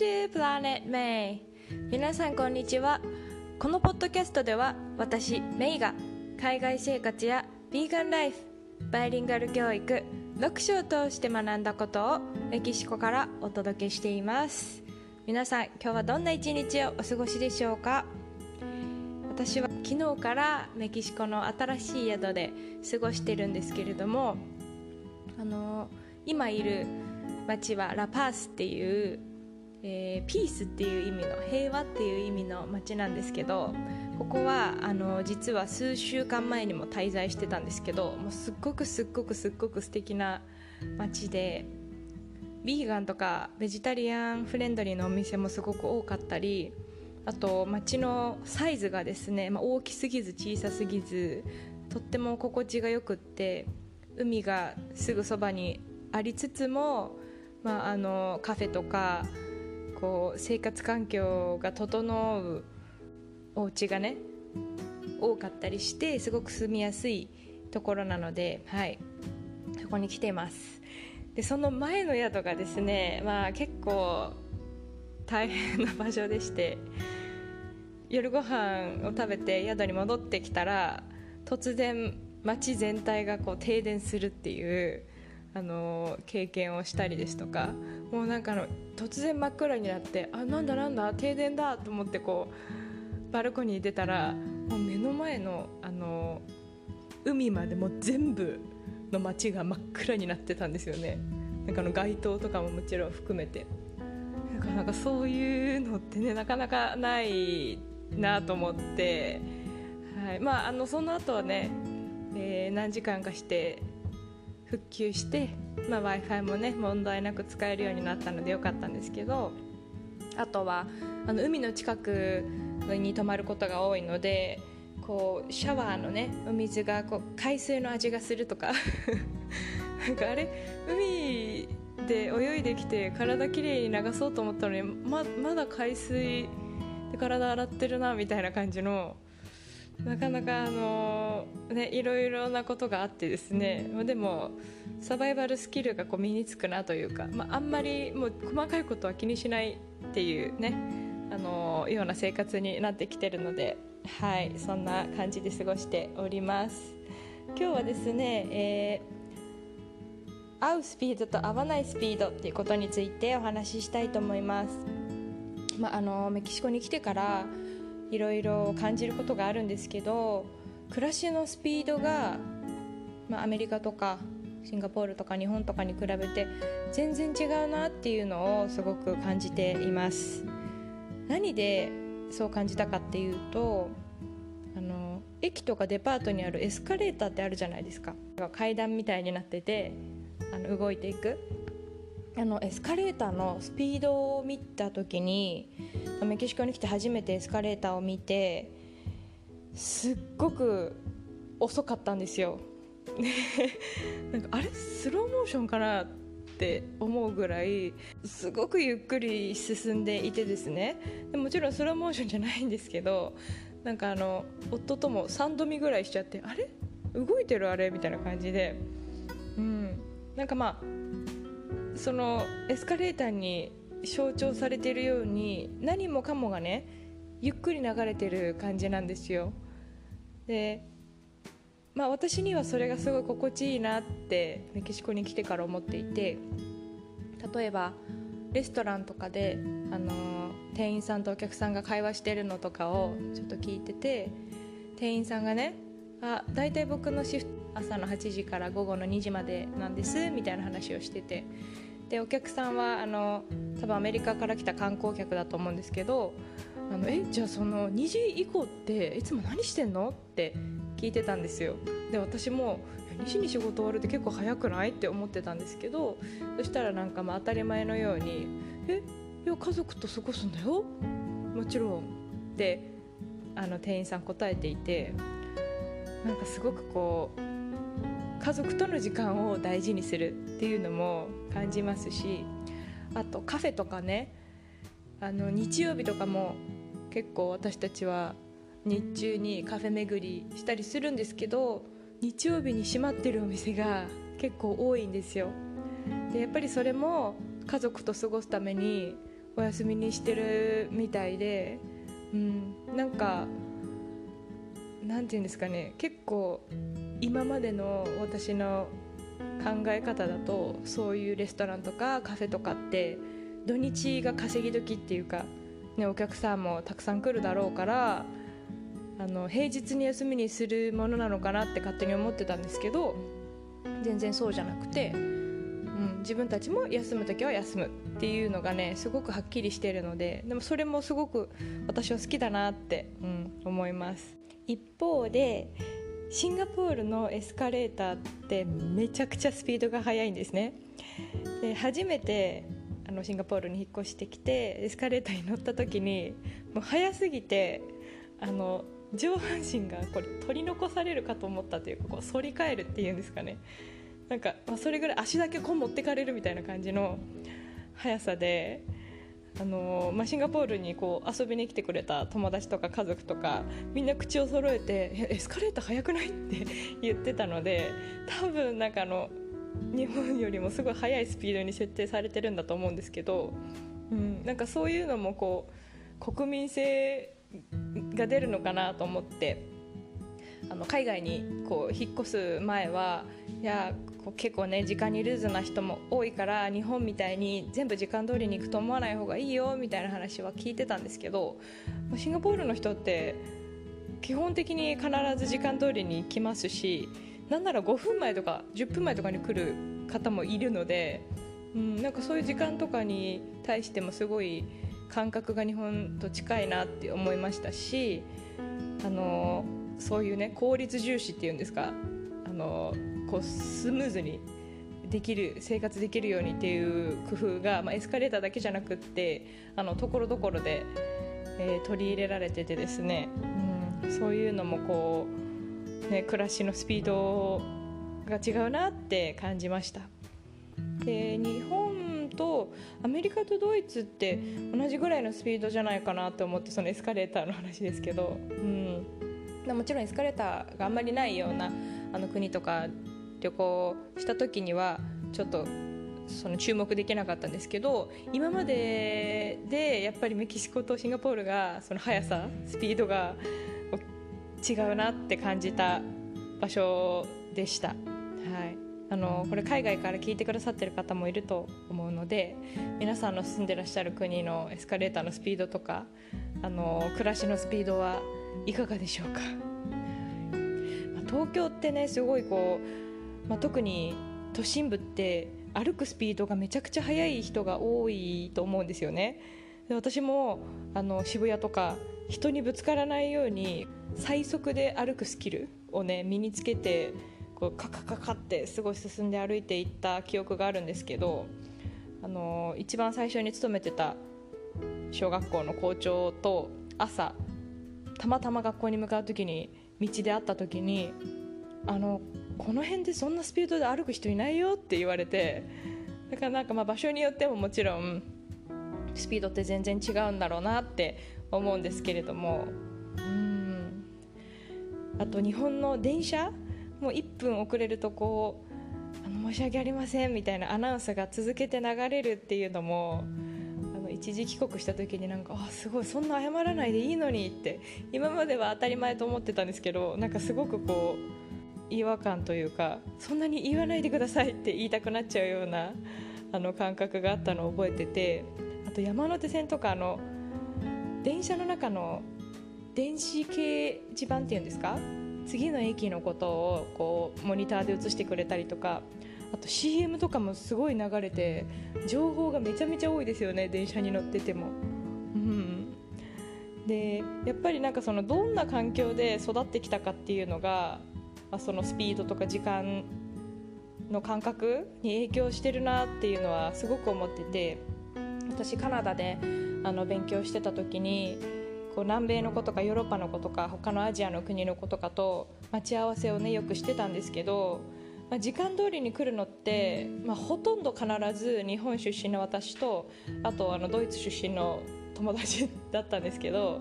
to Planet May. 皆さんこんにちは。このポッドキャストでは私メイが海外生活やビーガンライフバイリンガル教育読書を通して学んだことをメキシコからお届けしています。皆さん今日はどんな一日をお過ごしでしょうか？私は昨日からメキシコの新しい宿で過ごしてるんですけれどもあの今いる町はラパースっていう、えー、ピースっていう意味の平和っていう意味の町なんですけどここはあの実は数週間前にも滞在してたんですけどもうすっごくすっごくすっごく素敵な街でビーガンとかベジタリアンフレンドリーのお店もすごく多かったりあと街のサイズがですね、まあ、大きすぎず小さすぎずとっても心地がよくって海がすぐそばにありつつもまあ、あのカフェとかこう生活環境が整うお家がね多かったりしてすごく住みやすいところなので、はい、そこに来てます。でその前の宿がですね、まあ、結構大変な場所でして夜ご飯を食べて宿に戻ってきたら突然街全体がこう停電するっていうあの経験をしたりですとかもうなんかの突然真っ暗になってあなんだなんだ停電だと思ってこうバルコニー出たらもう目の前のあの海までも全部の街が真っ暗になってたんですよね。なんかの街灯とかももちろん含めて。なかなかそういうのってねなかなかないなと思って、はい。まあ、あのその後はね、えー、何時間かして復旧して、まあ、w i f i もね問題なく使えるようになったのでよかったんですけどあとはあの海の近くに泊まることが多いのでこうシャワーのねお水がこう海水の味がするとか なんかあれ海で泳いできて体きれいに流そうと思ったのにままだ海水で体洗ってるなみたいな感じのなかなかあのねいろいろなことがあってですねでもサバイバルスキルがこう身につくなというか、まあ、あんまりもう細かいことは気にしないっていうねあのような生活になってきてるのではいそんな感じで過ごしております。今日はですね、えー、合うスピードと合わないスピードっていうことについてお話ししたいと思います、まあ、あのメキシコに来てからいろいろ感じることがあるんですけど暮らしのスピードが、まあ、アメリカとかシンガポールとか日本とかに比べて全然違うなっていうのをすごく感じています。何でそう感じたかっていうとあの駅とかデパートにあるエスカレーターってあるじゃないですか。階段みたいになっててあの動いていく。あのエスカレーターのスピードを見た時にメキシコに来て初めてエスカレーターを見てすっごく遅かったんですよ。なんかあれ？スローモーションかなって思うぐらいすごくゆっくり進んでいてですね。もちろんスローモーションじゃないんですけどなんかあの夫とも3度見ぐらいしちゃってあれ？動いてるあれ？みたいな感じで。うん。なんかまあそのエスカレーターに象徴されているように何もかもがねゆっくり流れてる感じなんですよ。でまあ私にはそれがすごい心地いいなってメキシコに来てから思っていて例えばレストランとかで、あの店員さんとお客さんが会話してるのとかをちょっと聞いてて店員さんがねあ大体僕のシフト朝の8時から午後の2時までなんですみたいな話をしてて。でお客さんはあの多分アメリカから来た観光客だと思うんですけどあのえじゃあその2時以降っていつも何してんのって聞いてたんですよ。で私も2時に仕事終わるって結構早くないって思ってたんですけどそしたらなんかまあ当たり前のように「えいや家族と過ごすんだよ？もちろん」ってあの店員さん答えていてなんかすごくこう家族との時間を大事にするっていうのも感じますしあとカフェとかねあの日曜日とかも結構私たちは日中にカフェ巡りしたりするんですけど日曜日に閉まってるお店が 結構多いんですよ。でやっぱりそれも家族と過ごすためにお休みにしてるみたいで、うん、なんかなんていうんですかね結構今までの私の考え方だとそういうレストランとかカフェとかって土日が稼ぎ時っていうか、ね、お客さんもたくさん来るだろうからあの平日に休みにするものなのかなって勝手に思ってたんですけど全然そうじゃなくて、うん、自分たちも休む時は休むっていうのがねすごくはっきりしてるのででもそれもすごく私は好きだなって、うん、思います。一方でシンガポールのエスカレーターってめちゃくちゃスピードが速いんですね。で初めてあのシンガポールに引っ越してきてエスカレーターに乗った時にもう速すぎてあの上半身がこれ取り残されるかと思ったというかこう反り返るっていうんですかね。なんか、まあ、それぐらい足だけこう持ってかれるみたいな感じの速さであのまあ、シンガポールにこう遊びに来てくれた友達とか家族とかみんな口を揃えて「エスカレーター速くない?」って言ってたので 多分なんかあの日本よりもすごい速いスピードに設定されてるんだと思うんですけど、うん、なんかそういうのもこう国民性が出るのかなと思ってあの海外にこう引っ越す前はいやこう結構ね時間にルーズな人も多いから日本みたいに全部時間通りに行くと思わない方がいいよみたいな話は聞いてたんですけどシンガポールの人って基本的に必ず時間通りに来ますしなんなら5分前とか10分前とかに来る方もいるので、うん、なんかそういう時間とかに対してもすごい感覚が日本と近いなって思いましたしあのそういうね効率重視っていうんですかのこうスムーズにできる生活できるようにっていう工夫が、まあ、エスカレーターだけじゃなくってあのところどころで、えー、取り入れられててですね、うん、そういうのもこう、ね、暮らしのスピードが違うなって感じました。で日本とアメリカとドイツって同じぐらいのスピードじゃないかなと思ってそのエスカレーターの話ですけど、うん、もちろんエスカレーターがあんまりないようなあの国とか旅行した時にはちょっとその注目できなかったんですけど今まででやっぱりメキシコとシンガポールがその速さスピードが違うなって感じた場所でした。はいあのこれ海外から聞いてくださってる方もいると思うので皆さんの住んでらっしゃる国のエスカレーターのスピードとかあの暮らしのスピードはいかがでしょうか、東京ってねすごいこうまあ、特に都心部って歩くスピードがめちゃくちゃ速い人が多いと思うんですよね。で私もあの渋谷とか人にぶつからないように最速で歩くスキルをね身につけてこうカカカカってすごい進んで歩いていった記憶があるんですけどあの一番最初に勤めてた小学校の校長と朝たまたま学校に向かう時に道で会った時にあのこの辺でそんなスピードで歩く人いないよって言われてだからなんかまあ場所によってももちろんスピードって全然違うんだろうなって思うんですけれどもうん。あと日本の電車もう1分遅れるとこうあの申し訳ありませんみたいなアナウンスが続けて流れるっていうのも一時帰国した時になんかあすごいそんな謝らないでいいのにって今までは当たり前と思ってたんですけどなんかすごくこう違和感というかそんなに言わないでくださいって言いたくなっちゃうようなあの感覚があったのを覚えててあと山手線とかの電車の中の電子掲示板っていうんですか？次の駅のことをこうモニターで映してくれたりとかあと CM とかもすごい流れて情報がめちゃめちゃ多いですよね電車に乗ってても。うん、でやっぱりなんかそのどんな環境で育ってきたかっていうのがまあ、そのスピードとか時間の感覚に影響してるなっていうのはすごく思ってて私カナダであの勉強してた時にこう南米の子とかヨーロッパの子とか他のアジアの国の子とかと待ち合わせをねよくしてたんですけど、まあ、時間通りに来るのって、まあ、ほとんど必ず日本出身の私とあとあのドイツ出身の友達だったんですけど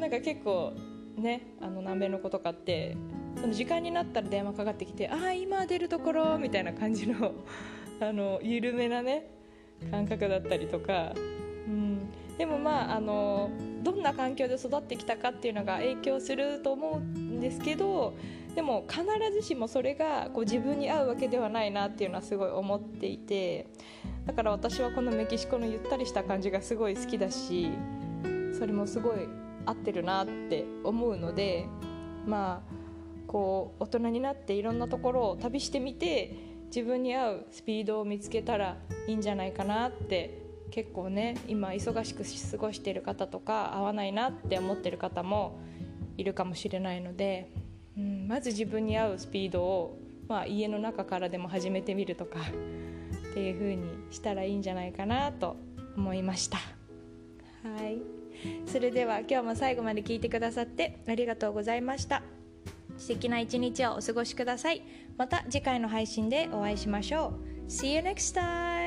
なんか結構ねあの南米の子とかってその時間になったら電話かかってきて「ああ今出るところ」みたいな感じのあの緩めなね感覚だったりとか、うん、でもまああのどんな環境で育ってきたかっていうのが影響すると思うんですけどでも必ずしもそれがこう自分に合うわけではないなっていうのはすごい思っていてだから私はこのメキシコのゆったりした感じがすごい好きだしそれもすごい合ってるなって思うのでまあこう大人になっていろんなところを旅してみて自分に合うスピードを見つけたらいいんじゃないかなって結構ね今忙しく過ごしている方とか合わないなって思ってる方もいるかもしれないので、まず自分に合うスピードを、まあ、家の中からでも始めてみるとか っていう風にしたらいいんじゃないかなと思いました。はいそれでは今日も最後まで聞いてくださってありがとうございました素敵な一日をお過ごしくださいまた次回の配信でお会いしましょう See you next time!